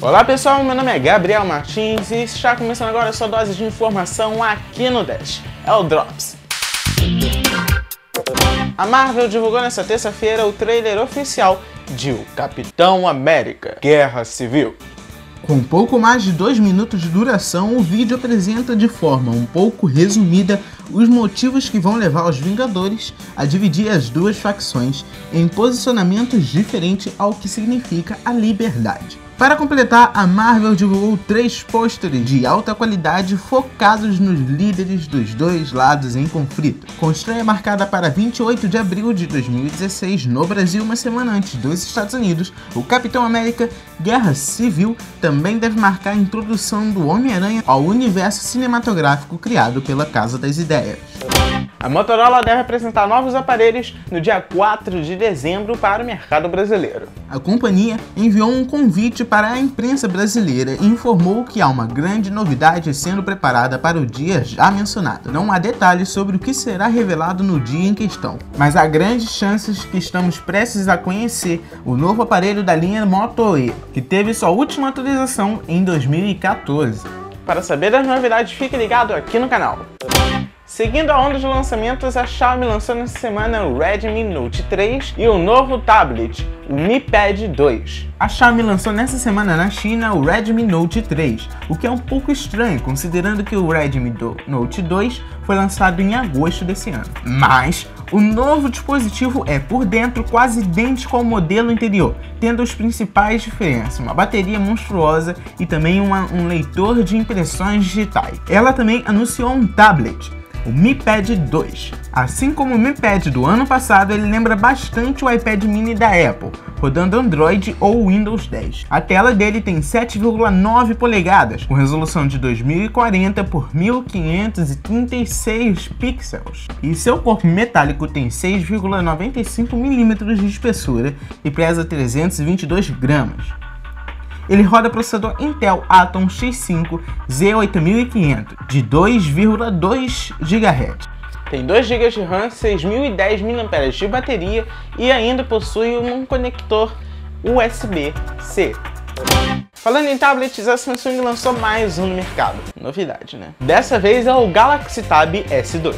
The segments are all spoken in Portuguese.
Olá pessoal, meu nome é Gabriel Martins e está começando agora a sua dose de informação aqui no Dash. É o Drops. A Marvel divulgou nesta terça-feira o trailer oficial de O Capitão América Guerra Civil. Com pouco mais de dois minutos de duração, o vídeo apresenta de forma um pouco resumida os motivos que vão levar os Vingadores a dividir as duas facções em posicionamentos diferentes ao que significa a liberdade. Para completar, a Marvel divulgou três pôsteres de alta qualidade focados nos líderes dos dois lados em conflito. Com estreia marcada para 28 de abril de 2016 no Brasil, uma semana antes dos Estados Unidos, o Capitão América Guerra Civil também deve marcar a introdução do Homem-Aranha ao universo cinematográfico criado pela Casa das Ideias. A Motorola deve apresentar novos aparelhos no dia 4 de dezembro para o mercado brasileiro. A companhia enviou um convite para a imprensa brasileira e informou que há uma grande novidade sendo preparada para o dia já mencionado. Não há detalhes sobre o que será revelado no dia em questão, mas há grandes chances que estamos prestes a conhecer o novo aparelho da linha Moto E, que teve sua última atualização em 2014. Para saber das novidades, fique ligado aqui no canal. Seguindo a onda de lançamentos, a Xiaomi lançou nessa semana o Redmi Note 3 e o novo tablet, o Mi Pad 2. A Xiaomi lançou nessa semana na China o Redmi Note 3, o que é um pouco estranho considerando que o Redmi Note 2 foi lançado em agosto desse ano. Mas o novo dispositivo é por dentro quase idêntico ao modelo anterior, tendo as principais diferenças, uma bateria monstruosa e também uma, um leitor de impressões digitais. Ela também anunciou um tablet, o Mi Pad 2. Assim como o Mi Pad do ano passado, ele lembra bastante o iPad mini da Apple, rodando Android ou Windows 10. A tela dele tem 7,9 polegadas, com resolução de 2040 por 1536 pixels. E seu corpo metálico tem 6,95 milímetros de espessura e pesa 322 gramas. Ele roda processador Intel Atom X5 Z8500 de 2,2 GHz. Tem 2 GB de RAM, 6.010 mAh de bateria e ainda possui um conector USB-C. Falando em tablets, a Samsung lançou mais um no mercado. Novidade, né? Dessa vez é o Galaxy Tab S2.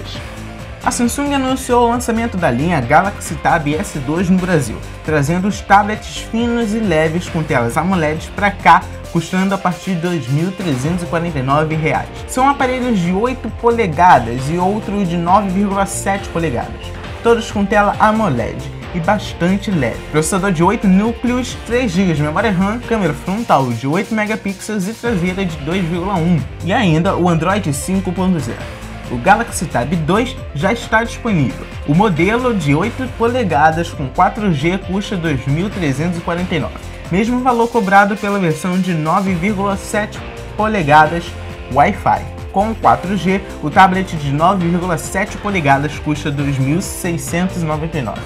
A Samsung anunciou o lançamento da linha Galaxy Tab S2 no Brasil, trazendo os tablets finos e leves com telas AMOLED para cá, custando a partir de R$ 2.349. São aparelhos de 8 polegadas e outros de 9,7 polegadas, todos com tela AMOLED e bastante leve. Processador de 8 núcleos, 3 GB de memória RAM, câmera frontal de 8 megapixels e traseira de 2,1 e ainda o Android 5.0 o Galaxy Tab 2 já está disponível. O modelo de 8 polegadas com 4G custa R$ 2.349, mesmo valor cobrado pela versão de 9,7 polegadas Wi-Fi. Com 4G, o tablet de 9,7 polegadas custa R$ 2.699.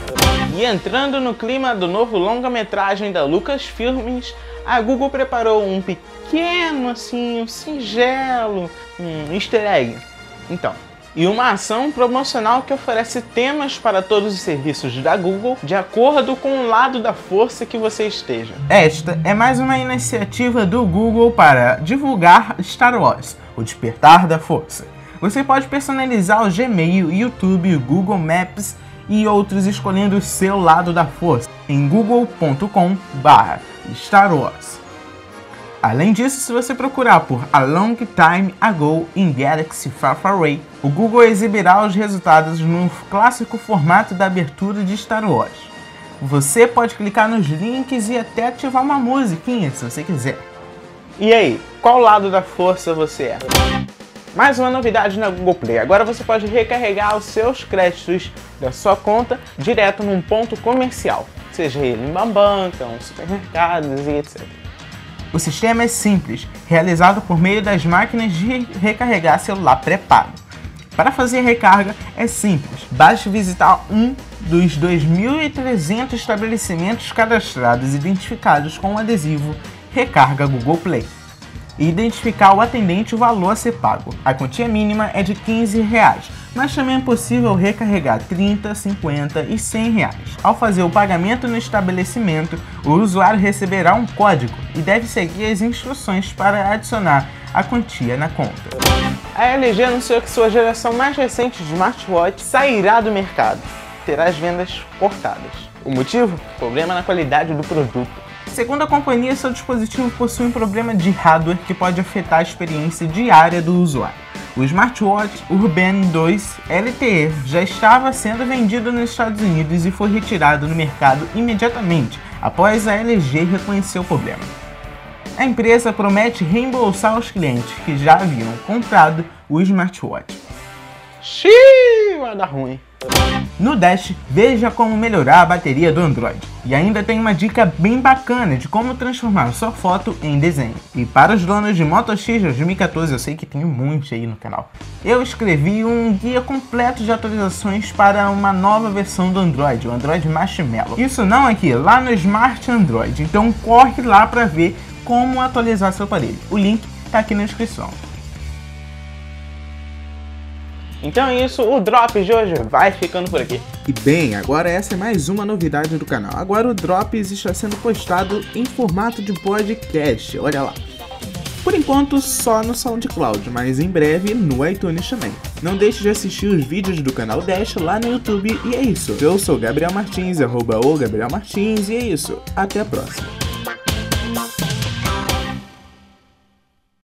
E entrando no clima do novo longa-metragem da Lucasfilmes, a Google preparou um pequeno, assim, um singelo um easter egg então, e uma ação promocional que oferece temas para todos os serviços da Google de acordo com o lado da força que você esteja. Esta é mais uma iniciativa do Google para divulgar Star Wars, o despertar da força. Você pode personalizar o Gmail, YouTube, Google Maps e outros escolhendo o seu lado da força em google.com/star Wars. Além disso, se você procurar por A Long Time Ago in Galaxy Far Far Away, o Google exibirá os resultados no clássico formato da abertura de Star Wars. Você pode clicar nos links e até ativar uma musiquinha se você quiser. E aí, qual lado da força você é? Mais uma novidade na Google Play. Agora você pode recarregar os seus créditos da sua conta direto num ponto comercial, seja ele uma banca, um supermercado e etc. O sistema é simples, realizado por meio das máquinas de recarregar celular pré-pago. Para fazer recarga é simples, basta visitar um dos 2.300 estabelecimentos cadastrados identificados com o adesivo Recarga Google Play. E identificar o atendente o valor a ser pago. A quantia mínima é de 15 reais, mas também é possível recarregar 30, 50 e 100 reais. Ao fazer o pagamento no estabelecimento, o usuário receberá um código e deve seguir as instruções para adicionar a quantia na conta. A LG anunciou que sua geração mais recente de smartwatch sairá do mercado. Terá as vendas cortadas. O motivo? Problema na qualidade do produto. Segundo a companhia, seu dispositivo possui um problema de hardware que pode afetar a experiência diária do usuário. O smartwatch Urban 2 LTE já estava sendo vendido nos Estados Unidos e foi retirado no mercado imediatamente após a LG reconhecer o problema. A empresa promete reembolsar os clientes que já haviam comprado o smartwatch. Xiii, vai dar ruim. No Dash, veja como melhorar a bateria do Android. E ainda tem uma dica bem bacana de como transformar sua foto em desenho. E para os donos de Moto X 2014, eu sei que tem um monte aí no canal, eu escrevi um guia completo de atualizações para uma nova versão do Android, o Android Marshmallow. Isso não aqui, lá no Smart Android. Então corre lá para ver como atualizar seu aparelho. O link está aqui na descrição. Então é isso, o Drops de hoje vai ficando por aqui. E bem, agora essa é mais uma novidade do canal. Agora o Drops está sendo postado em formato de podcast, olha lá. Por enquanto só no SoundCloud, mas em breve no iTunes também. Não deixe de assistir os vídeos do canal Dash lá no YouTube e é isso. Eu sou Gabriel Martins, arroba o Gabriel Martins e é isso. Até a próxima.